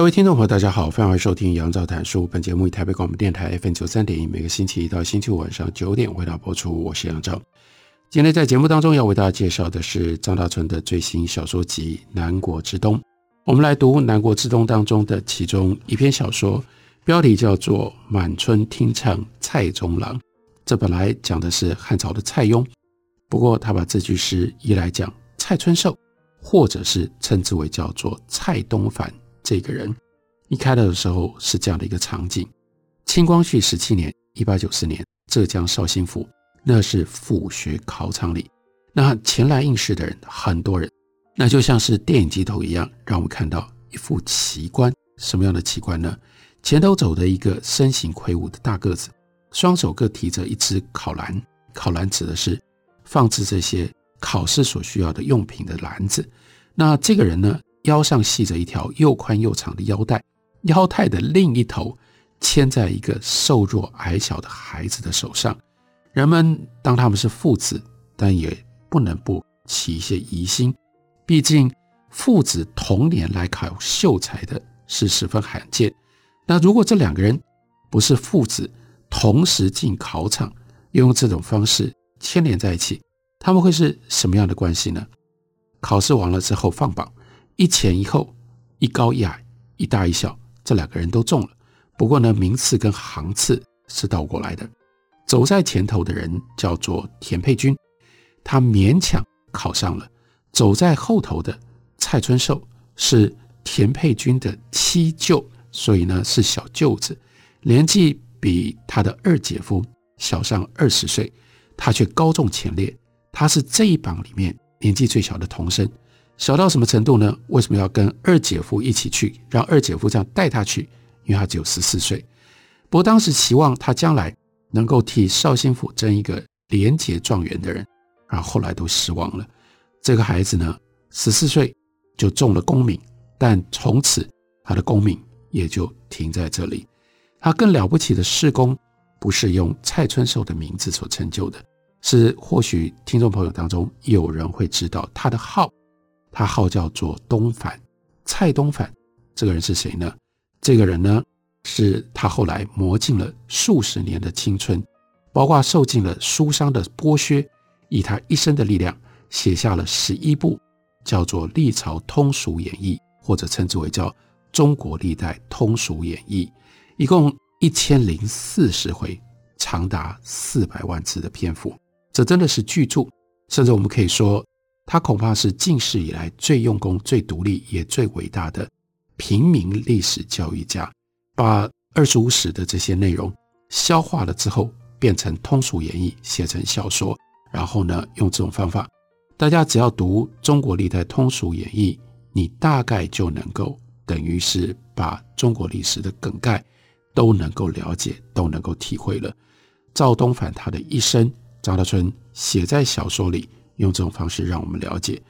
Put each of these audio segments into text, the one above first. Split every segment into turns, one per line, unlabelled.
各位听众朋友，大家好，欢迎收听杨照谈书。本节目以台北广播电台 FM 九三点一，每个星期一到星期五晚上九点为大家播出。我是杨照。今天在节目当中要为大家介绍的是张大春的最新小说集《南国之冬》。我们来读《南国之冬》当中的其中一篇小说，标题叫做《满村听唱蔡中郎》。这本来讲的是汉朝的蔡邕，不过他把这句诗一来讲蔡春寿，或者是称之为叫做蔡东藩。这个人一开头的时候是这样的一个场景：清光绪十七年（一八九四年），浙江绍兴府，那是府学考场里，那前来应试的人很多人，那就像是电影机头一样，让我们看到一副奇观。什么样的奇观呢？前头走的一个身形魁梧的大个子，双手各提着一只考篮，考篮指的是放置这些考试所需要的用品的篮子。那这个人呢？腰上系着一条又宽又长的腰带，腰带的另一头牵在一个瘦弱矮小的孩子的手上。人们当他们是父子，但也不能不起一些疑心。毕竟父子同年来考秀才的是十分罕见。那如果这两个人不是父子，同时进考场，用这种方式牵连在一起，他们会是什么样的关系呢？考试完了之后放榜。一前一后，一高一矮，一大一小，这两个人都中了。不过呢，名次跟行次是倒过来的。走在前头的人叫做田佩君，他勉强考上了。走在后头的蔡春寿是田佩君的七舅，所以呢是小舅子，年纪比他的二姐夫小上二十岁，他却高中前列。他是这一榜里面年纪最小的童生。小到什么程度呢？为什么要跟二姐夫一起去？让二姐夫这样带他去？因为他只有十四岁。不过当时期望他将来能够替绍兴府争一个廉洁状元的人，然后后来都失望了。这个孩子呢，十四岁就中了功名，但从此他的功名也就停在这里。他更了不起的事功，不是用蔡春寿的名字所成就的，是或许听众朋友当中有人会知道他的号。他号叫做东凡，蔡东凡，这个人是谁呢？这个人呢，是他后来磨尽了数十年的青春，包括受尽了书商的剥削，以他一生的力量写下了十一部，叫做《历朝通俗演义》，或者称之为叫《中国历代通俗演义》，一共一千零四十回，长达四百万字的篇幅，这真的是巨著，甚至我们可以说。他恐怕是近世以来最用功、最独立也最伟大的平民历史教育家，把二十五史的这些内容消化了之后，变成通俗演义，写成小说，然后呢，用这种方法，大家只要读中国历代通俗演义，你大概就能够等于是把中国历史的梗概都能够了解，都能够体会了。赵东凡他的一生，张大春写在小说里。用这种方式让我们了解，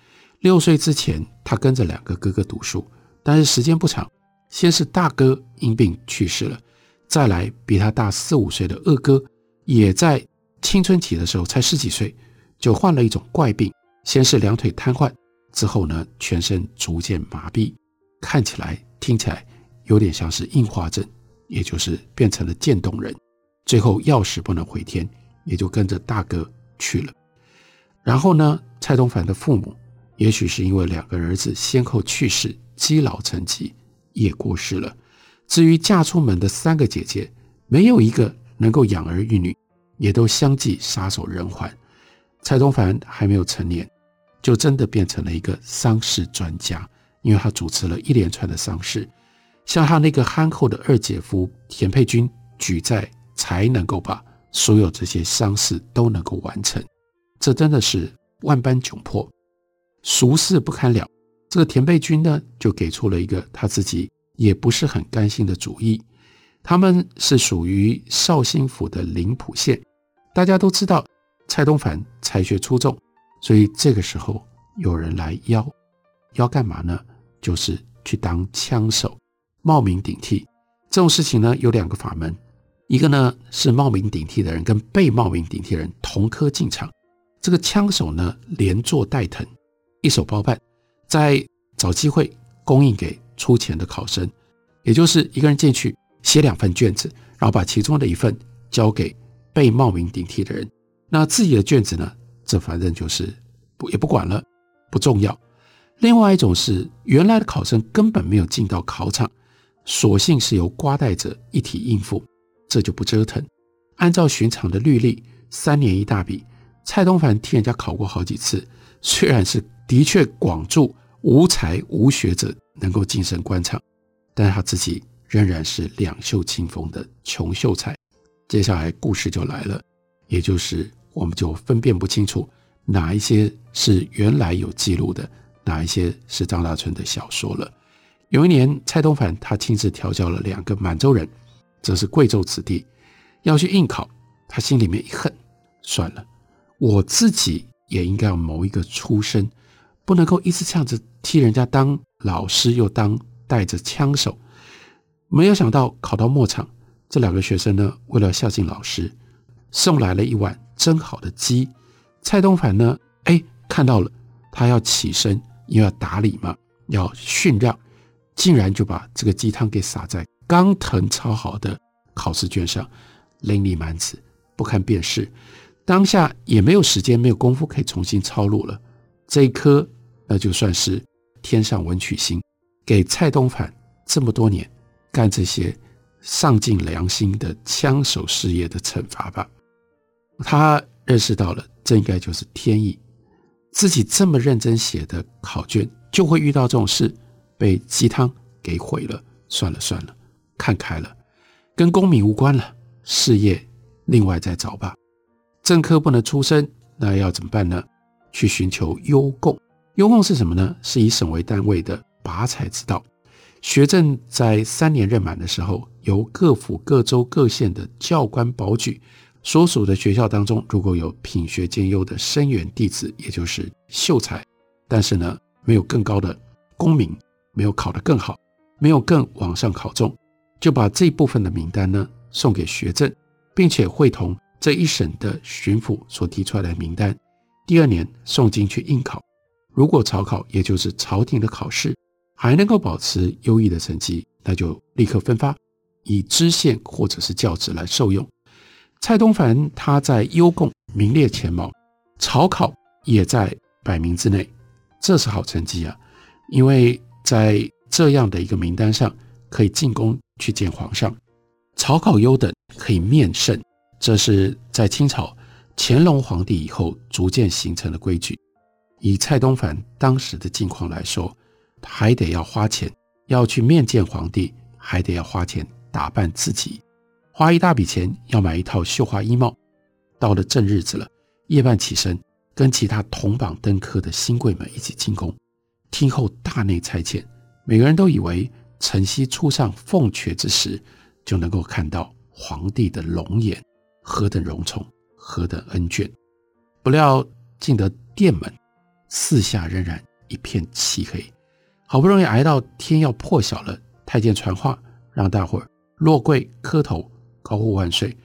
六岁之前，他跟着两个哥哥读书，但是时间不长。先是大哥因病去世了，再来比他大四五岁的二哥，也在青春期的时候才十几岁，就患了一种怪病，先是两腿瘫痪，之后呢，全身逐渐麻痹，看起来、听起来有点像是硬化症，也就是变成了渐冻人。最后要死不能回天，也就跟着大哥去了。然后呢，蔡东凡的父母，也许是因为两个儿子先后去世，积劳成疾，也过世了。至于嫁出门的三个姐姐，没有一个能够养儿育女，也都相继撒手人寰。蔡东凡还没有成年，就真的变成了一个丧事专家，因为他主持了一连串的丧事，像他那个憨厚的二姐夫田佩君举债，才能够把所有这些丧事都能够完成。这真的是万般窘迫，俗事不堪了。这个田贝军呢，就给出了一个他自己也不是很甘心的主意。他们是属于绍兴府的临浦县，大家都知道蔡东藩才学出众，所以这个时候有人来邀，邀干嘛呢？就是去当枪手，冒名顶替。这种事情呢，有两个法门，一个呢是冒名顶替的人跟被冒名顶替的人同科进场，这个枪手呢连坐带疼，一手包办，在找机会供应给出钱的考生，也就是一个人进去。写两份卷子，然后把其中的一份交给被冒名顶替的人。那自己的卷子呢？这反正就是不也不管了，不重要。另外一种是原来的考生根本没有进到考场，索性是由瓜代者一体应付，这就不折腾。按照寻常的律例，三年一大笔。蔡东藩替人家考过好几次，虽然是的确广助无才无学者能够晋升官场，但他自己。仍然是两袖清风的穷秀才。接下来故事就来了，也就是我们就分辨不清楚哪一些是原来有记录的，哪一些是张大春的小说了。有一年，蔡东藩他亲自调教了两个满洲人，则是贵州子弟，要去应考。他心里面一恨，算了，我自己也应该要谋一个出身，不能够一直这样子替人家当老师，又当带着枪手。没有想到考到末场，这两个学生呢，为了孝敬老师，送来了一碗蒸好的鸡。蔡东凡呢，哎，看到了，他要起身，又要打理嘛，要训让，竟然就把这个鸡汤给洒在刚謄抄好的考试卷上，淋漓满纸，不堪辨识。当下也没有时间，没有功夫可以重新抄录了。这一科，那就算是天上文曲星，给蔡东藩这么多年。干这些丧尽良心的枪手事业的惩罚吧。他认识到了，这应该就是天意。自己这么认真写的考卷，就会遇到这种事，被鸡汤给毁了。算了算了，看开了，跟功名无关了，事业另外再找吧。政科不能出身，那要怎么办呢？去寻求优贡。优贡是什么呢？是以省为单位的拔才之道。学政在三年任满的时候，由各府、各州、各县的教官保举所属的学校当中，如果有品学兼优的生源弟子，也就是秀才，但是呢，没有更高的功名，没有考得更好，没有更往上考中，就把这部分的名单呢送给学政，并且会同这一省的巡抚所提出来的名单，第二年送进去应考。如果朝考，也就是朝廷的考试。还能够保持优异的成绩，那就立刻分发，以知县或者是教职来受用。蔡东藩他在优贡名列前茅，朝考也在百名之内，这是好成绩啊！因为在这样的一个名单上，可以进宫去见皇上。朝考优等可以面圣，这是在清朝乾隆皇帝以后逐渐形成的规矩。以蔡东藩当时的境况来说，还得要花钱，要去面见皇帝，还得要花钱打扮自己，花一大笔钱要买一套绣花衣帽。到了正日子了，夜半起身，跟其他同榜登科的新贵们一起进宫，听候大内差遣。每个人都以为晨曦初上凤阙之时，就能够看到皇帝的龙颜，何等荣宠，何等恩眷。不料进得殿门，四下仍然一片漆黑。好不容易挨到天要破晓了，太监传话，让大伙儿落跪磕头，高呼万岁。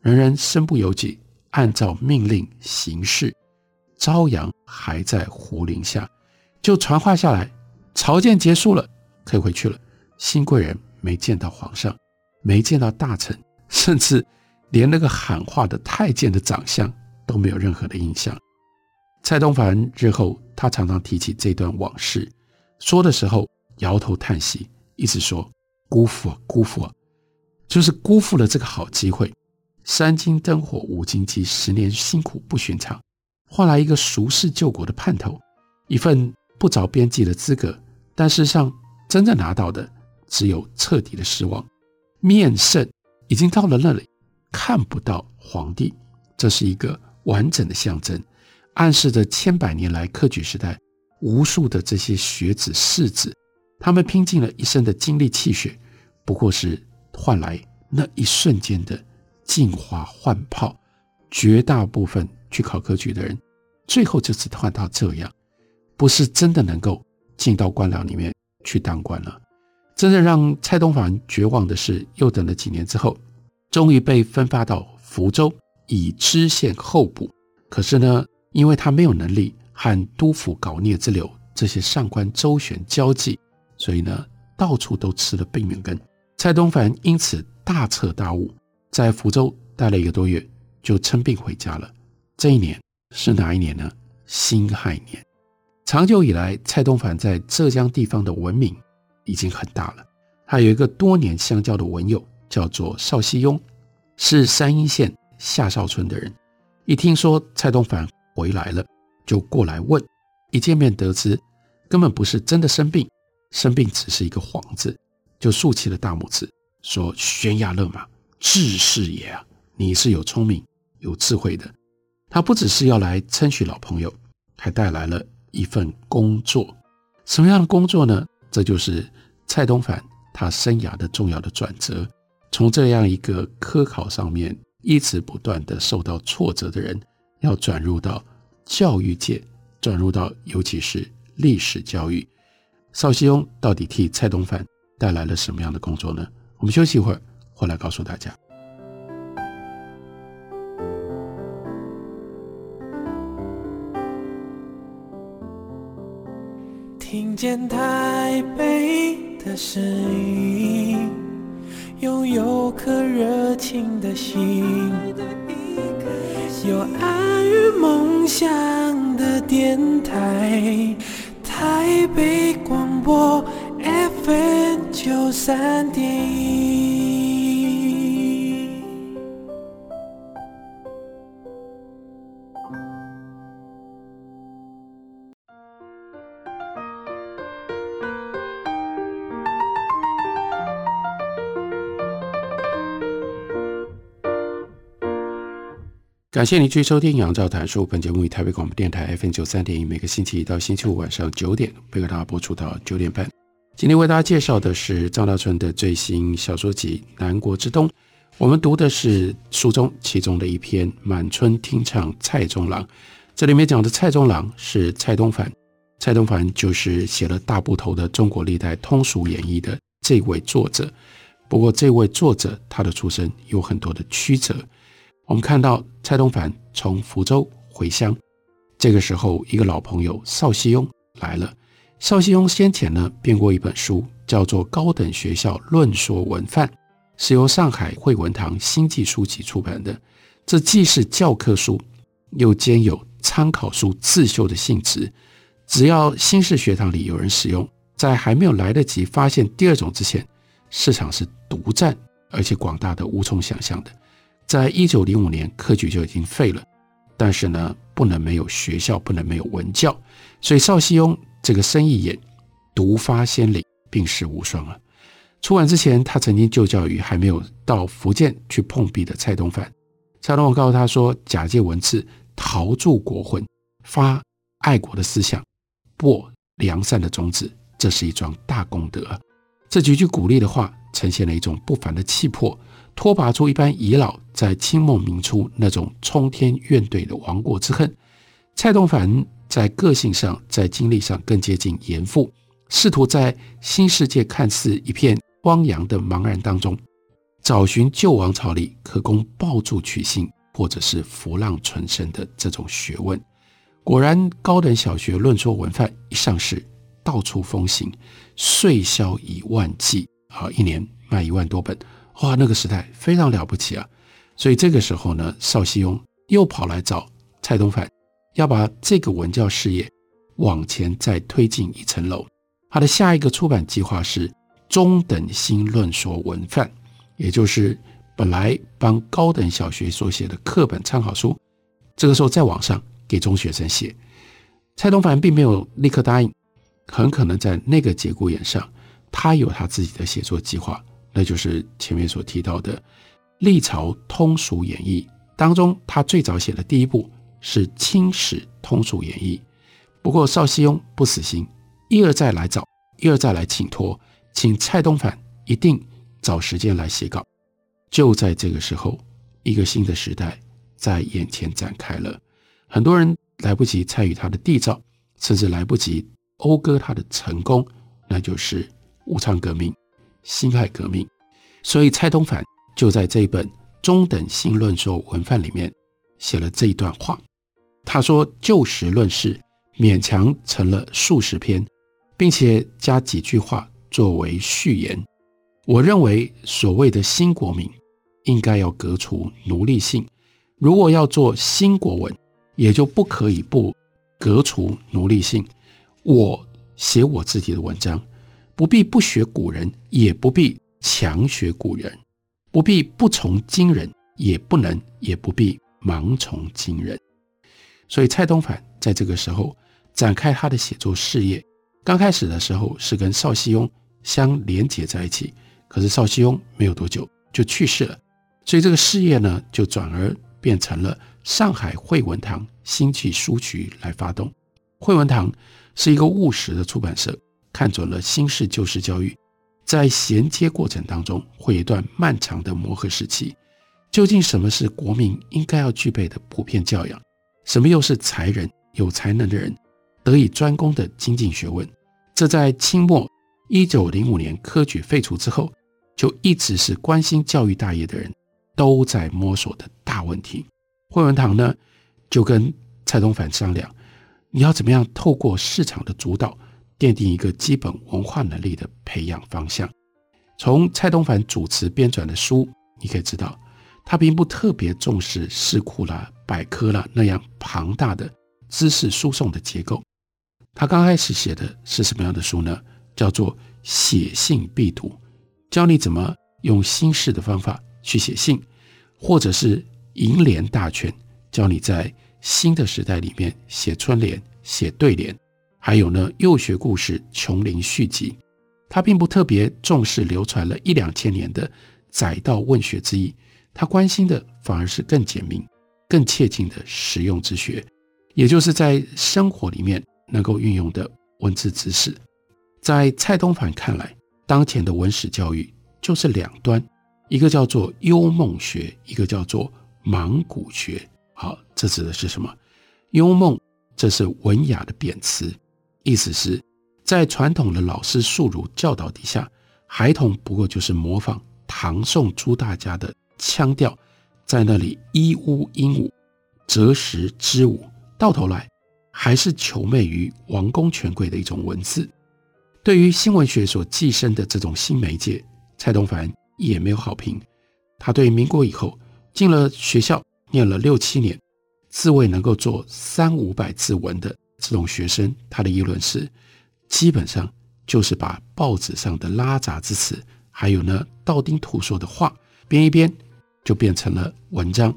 人人身不由己，按照命令行事。朝阳还在胡林下，就传话下来，朝见结束了，可以回去了。新贵人没见到皇上，没见到大臣，甚至连那个喊话的太监的长相都没有任何的印象。蔡东藩日后，他常常提起这段往事。说的时候摇头叹息，一直说辜负啊辜负啊，就是辜负了这个好机会。三更灯火五更鸡，十年辛苦不寻常，换来一个熟世救国的盼头，一份不着边际的资格。但事实上，真正拿到的只有彻底的失望。面圣已经到了那里，看不到皇帝，这是一个完整的象征，暗示着千百年来科举时代。无数的这些学子士子，他们拼尽了一生的精力气血，不过是换来那一瞬间的进花换炮。绝大部分去考科举的人，最后就只换到这样，不是真的能够进到官僚里面去当官了。真正让蔡东藩绝望的是，又等了几年之后，终于被分发到福州，以知县候补。可是呢，因为他没有能力和督府搞孽之流这些上官周旋交际，所以呢，到处都吃了闭门羹。蔡东藩因此大彻大悟，在福州待了一个多月，就称病回家了。这一年是哪一年呢？辛亥年。长久以来，蔡东藩在浙江地方的闻名已经很大了。他有一个多年相交的文友，叫做邵熙庸，是山阴县下邵村的人。一听说蔡东凡回来了，就过来问。一见面得知，根本不是真的生病，生病只是一个幌子，就竖起了大拇指，说：“悬崖勒马，志士也啊！你是有聪明、有智慧的。”他不只是要来称许老朋友，还带来了一份工作。什么样的工作呢？这就是蔡东凡他生涯的重要的转折，从这样一个科考上面。一直不断的受到挫折的人，要转入到教育界，转入到尤其是历史教育。邵熙庸到底替蔡东藩带来了什么样的工作呢？我们休息一会儿，回来告诉大家。
听见台北的声音。拥有颗热情的心，有爱与梦想的电台，台北广播 FM 九三点一。
感谢您继续收听《杨照谈书》。本节目以台北广播电台 FM 九三点一，每个星期一到星期五晚上九点，会给大家播出到九点半。今天为大家介绍的是张大春的最新小说集《南国之冬》。我们读的是书中其中的一篇《满春听唱蔡中郎》。这里面讲的蔡中郎是蔡东藩，蔡东藩就是写了大部头的《中国历代通俗演义》的这位作者。不过，这位作者他的出身有很多的曲折。我们看到蔡东藩从福州回乡，这个时候一个老朋友邵熙庸来了。邵熙庸先前呢编过一本书，叫做《高等学校论说文范》，是由上海惠文堂星际书籍出版的。这既是教科书，又兼有参考书自修的性质。只要新式学堂里有人使用，在还没有来得及发现第二种之前，市场是独占，而且广大的无从想象的。在一九零五年，科举就已经废了，但是呢，不能没有学校，不能没有文教，所以邵熙庸这个生意眼独发先领，病逝无双啊。出版之前，他曾经就教于还没有到福建去碰壁的蔡东藩。蔡东藩告诉他说：“假借文字，陶铸国魂，发爱国的思想，播良善的种子，这是一桩大功德。”这几句鼓励的话，呈现了一种不凡的气魄。脱拔出一般遗老在清末明初那种冲天怨怼的亡国之恨。蔡东藩在个性上，在经历上更接近严复，试图在新世界看似一片汪洋的茫然当中，找寻旧王朝里可供抱柱取信或者是浮浪存身的这种学问。果然，高等小学论说文范一上市，到处风行，税销以万计啊，一年卖一万多本。哇，那个时代非常了不起啊！所以这个时候呢，邵熙庸又跑来找蔡东藩，要把这个文教事业往前再推进一层楼。他的下一个出版计划是中等新论说文范，也就是本来帮高等小学所写的课本参考书，这个时候再往上给中学生写。蔡东藩并没有立刻答应，很可能在那个节骨眼上，他有他自己的写作计划。那就是前面所提到的历朝通俗演义当中，他最早写的第一部是《清史通俗演义》，不过邵熙雍不死心，一而再来找，一而再来请托，请蔡东藩一定找时间来写稿。就在这个时候，一个新的时代在眼前展开了。很多人来不及参与他的缔造，甚至来不及讴歌他的成功，那就是武昌革命、辛亥革命。所以蔡东藩就在这一本《中等新论说文范》里面写了这一段话。他说：“就事论事，勉强成了数十篇，并且加几句话作为序言。我认为所谓的新国民，应该要革除奴隶性。如果要做新国文，也就不可以不革除奴隶性。我写我自己的文章，不必不学古人，也不必强学古人，不必不从今人，也不能也不必盲从今人。所以蔡东藩在这个时候展开他的写作事业。刚开始的时候是跟邵熙雍相连结在一起，可是邵熙雍没有多久就去世了。所以这个事业呢，就转而变成了上海惠文堂新济书局来发动。惠文堂是一个务实的出版社，看准了新式旧式教育在衔接过程当中会有一段漫长的磨合时期。究竟什么是国民应该要具备的普遍教养？什么又是才人有才能的人得以专攻的精进学问？这在清末一九零五年科举废除之后，就一直是关心教育大业的人。都在摸索的大问题，惠文堂呢就跟蔡东藩商量，你要怎么样透过市场的主导，奠定一个基本文化能力的培养方向。从蔡东藩主持编纂的书，你可以知道，他并不特别重视诗库啦、百科啦那样庞大的知识输送的结构。他刚开始写的是什么样的书呢？叫做写信必读，教你怎么用新式的方法。去写信，或者是楹联大全，教你在新的时代里面写春联、写对联，还有呢幼学故事《琼林续集》。他并不特别重视流传了一两千年的载道问学之意，他关心的反而是更简明、更切近的实用之学，也就是在生活里面能够运用的文字知识。在蔡东藩看来，当前的文史教育就是两端。一个叫做幽梦学，一个叫做盲古学。好，这指的是什么？幽梦，这是文雅的贬词，意思是，在传统的老师肃儒教导底下，孩童不过就是模仿唐宋朱大家的腔调，在那里咿呜鹦鹉、折时织舞，到头来还是求媚于王公权贵的一种文字。对于新文学所寄生的这种新媒介，蔡东藩。也没有好评。他对民国以后进了学校念了六七年，自谓能够做三五百字文的这种学生，他的议论是，基本上就是把报纸上的拉杂之词，还有呢道听途说的话编一编，就变成了文章。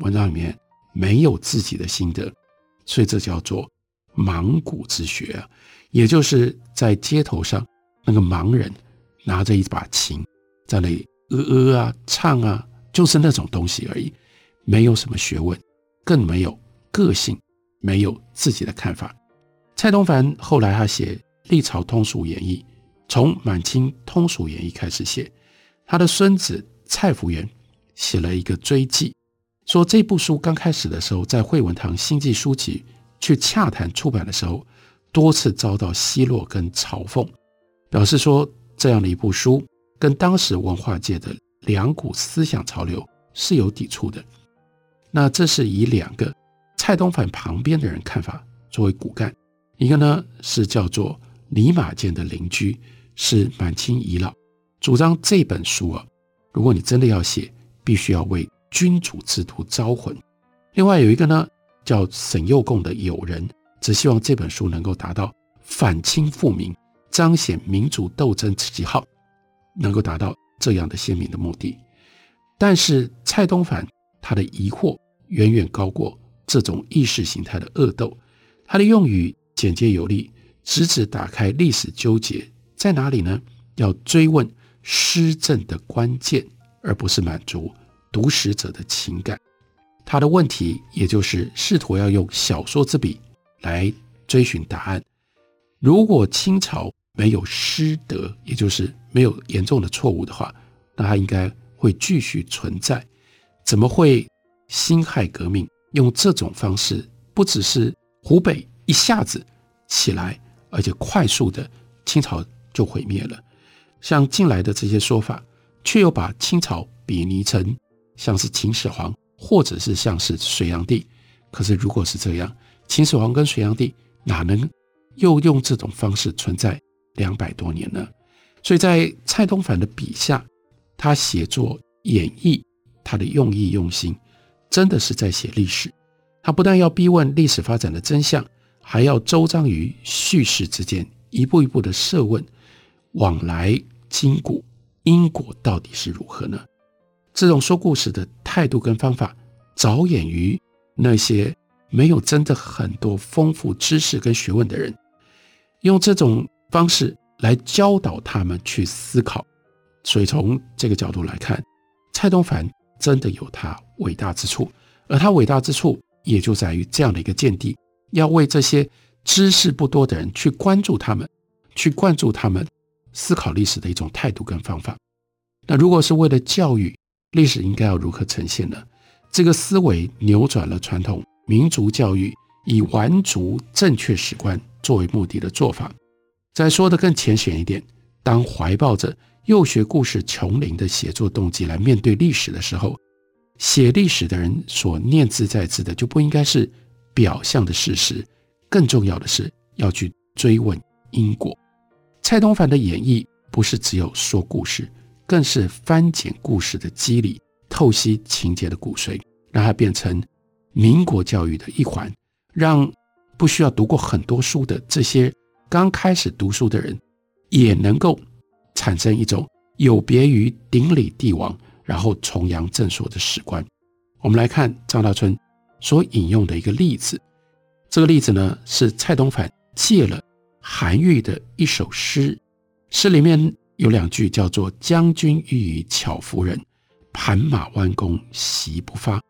文章里面没有自己的心得，所以这叫做盲古之学啊，也就是在街头上那个盲人拿着一把琴。在那里呃呃啊唱啊，就是那种东西而已，没有什么学问，更没有个性，没有自己的看法。蔡东藩后来他写《历朝通俗演义》，从满清通俗演义开始写。他的孙子蔡福元写了一个追记，说这部书刚开始的时候，在惠文堂新记书籍去洽谈出版的时候，多次遭到奚落跟嘲讽，表示说这样的一部书。跟当时文化界的两股思想潮流是有抵触的。那这是以两个蔡东藩旁边的人看法作为骨干，一个呢是叫做李马健的邻居，是满清遗老，主张这本书啊，如果你真的要写，必须要为君主制度招魂。另外有一个呢叫沈幼贡的友人，只希望这本书能够达到反清复明、彰显民主斗争旗号。能够达到这样的鲜明的目的，但是蔡东藩他的疑惑远远高过这种意识形态的恶斗，他的用语简洁有力，直指打开历史纠结在哪里呢？要追问施政的关键，而不是满足读史者的情感。他的问题也就是试图要用小说之笔来追寻答案。如果清朝没有失德，也就是没有严重的错误的话，那它应该会继续存在。怎么会辛亥革命用这种方式，不只是湖北一下子起来，而且快速的清朝就毁灭了？像近来的这些说法，却又把清朝比拟成像是秦始皇，或者是像是隋炀帝。可是如果是这样，秦始皇跟隋炀帝哪能又用这种方式存在两百多年呢？所以在蔡东藩的笔下，他写作演绎，他的用意用心，真的是在写历史。他不但要逼问历史发展的真相，还要周章于叙事之间，一步一步的设问，往来今古，因果到底是如何呢？这种说故事的态度跟方法，着眼于那些没有真的很多丰富知识跟学问的人，用这种方式来教导他们去思考。所以从这个角度来看，蔡东藩真的有他伟大之处，而他伟大之处也就在于这样的一个见地，要为这些知识不多的人去关注他们，去灌注他们思考历史的一种态度跟方法。那如果是为了教育，历史应该要如何呈现呢？这个思维扭转了传统民族教育以完足正确史观作为目的的做法。再说得更浅显一点，当怀抱着幼学故事穷灵的写作动机来面对历史的时候，写历史的人所念兹在兹的就不应该是表象的事实，更重要的是要去追问因果。蔡东藩的演绎不是只有说故事。更是翻检故事的机理，透析情节的骨髓，让它变成民国教育的一环，让不需要读过很多书的这些刚开始读书的人，也能够产生一种有别于顶礼帝王，然后崇洋正朔的史观。我们来看张大春所引用的一个例子，这个例子呢是蔡东藩借了韩愈的一首诗，诗里面。有两句叫做“将军欲与巧夫人，盘马弯弓袭不发”，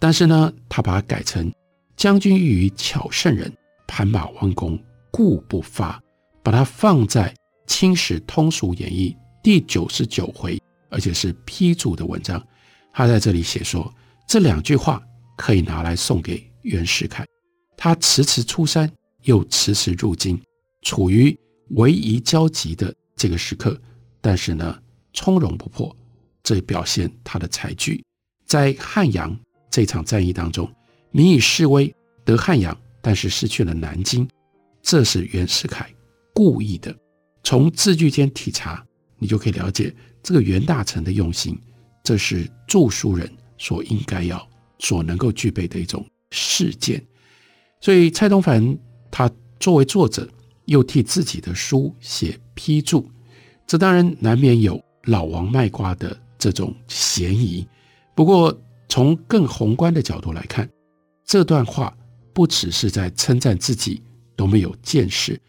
但是呢，他把它改成“将军欲与巧圣人，盘马弯弓固不发”，把它放在《清史通俗演义》第九十九回，而且是批注的文章。他在这里写说，这两句话可以拿来送给袁世凯。他迟迟出山，又迟迟入京，处于危疑交集的这个时刻。但是呢，从容不迫，这表现他的才具。在汉阳这场战役当中，民以示威得汉阳，但是失去了南京，这是袁世凯故意的。从字句间体察，你就可以了解这个袁大臣的用心。这是著书人所应该要、所能够具备的一种识见。所以蔡东藩他作为作者，又替自己的书写批注。这当然难免有老王卖瓜的这种嫌疑，不过从更宏观的角度来看，这段话不只是在称赞自己多么有见识，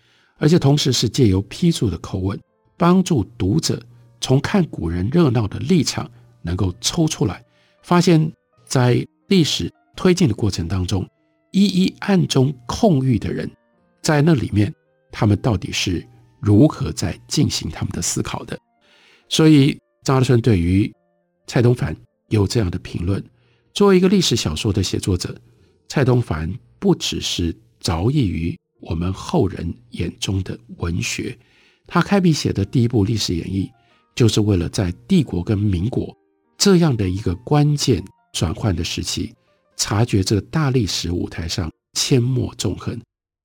而且同时是借由批注的口吻，帮助读者从看古人热闹的立场，能够抽出来，发现，在历史推进的过程当中，一一暗中控欲的人，在那里面，他们到底是。如何在进行他们的思考的？所以张德春对于蔡东藩有这样的评论：作为一个历史小说的写作者，蔡东藩不只是着意于我们后人眼中的文学，他开笔写的第一部历史演义，就是为了在帝国跟民国这样的一个关键转换的时期，察觉这大历史舞台上阡陌纵横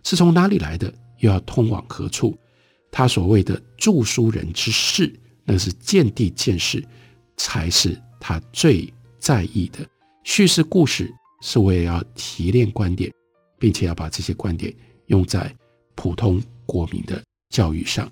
是从哪里来的，又要通往何处。他所谓的著书人之事，那是见地见事，才是他最在意的。叙事故事是为了要提炼观点，并且要把这些观点用在普通国民的教育上。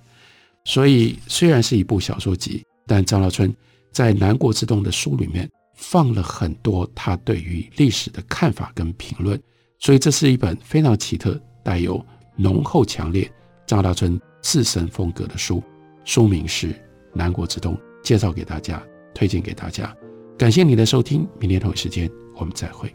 所以，虽然是一部小说集，但张大春在《南国之冬》的书里面放了很多他对于历史的看法跟评论。所以，这是一本非常奇特、带有浓厚、强烈张大春。自身风格的书，书名是《南国之冬》，介绍给大家，推荐给大家。感谢你的收听，明天同一时间我们再会。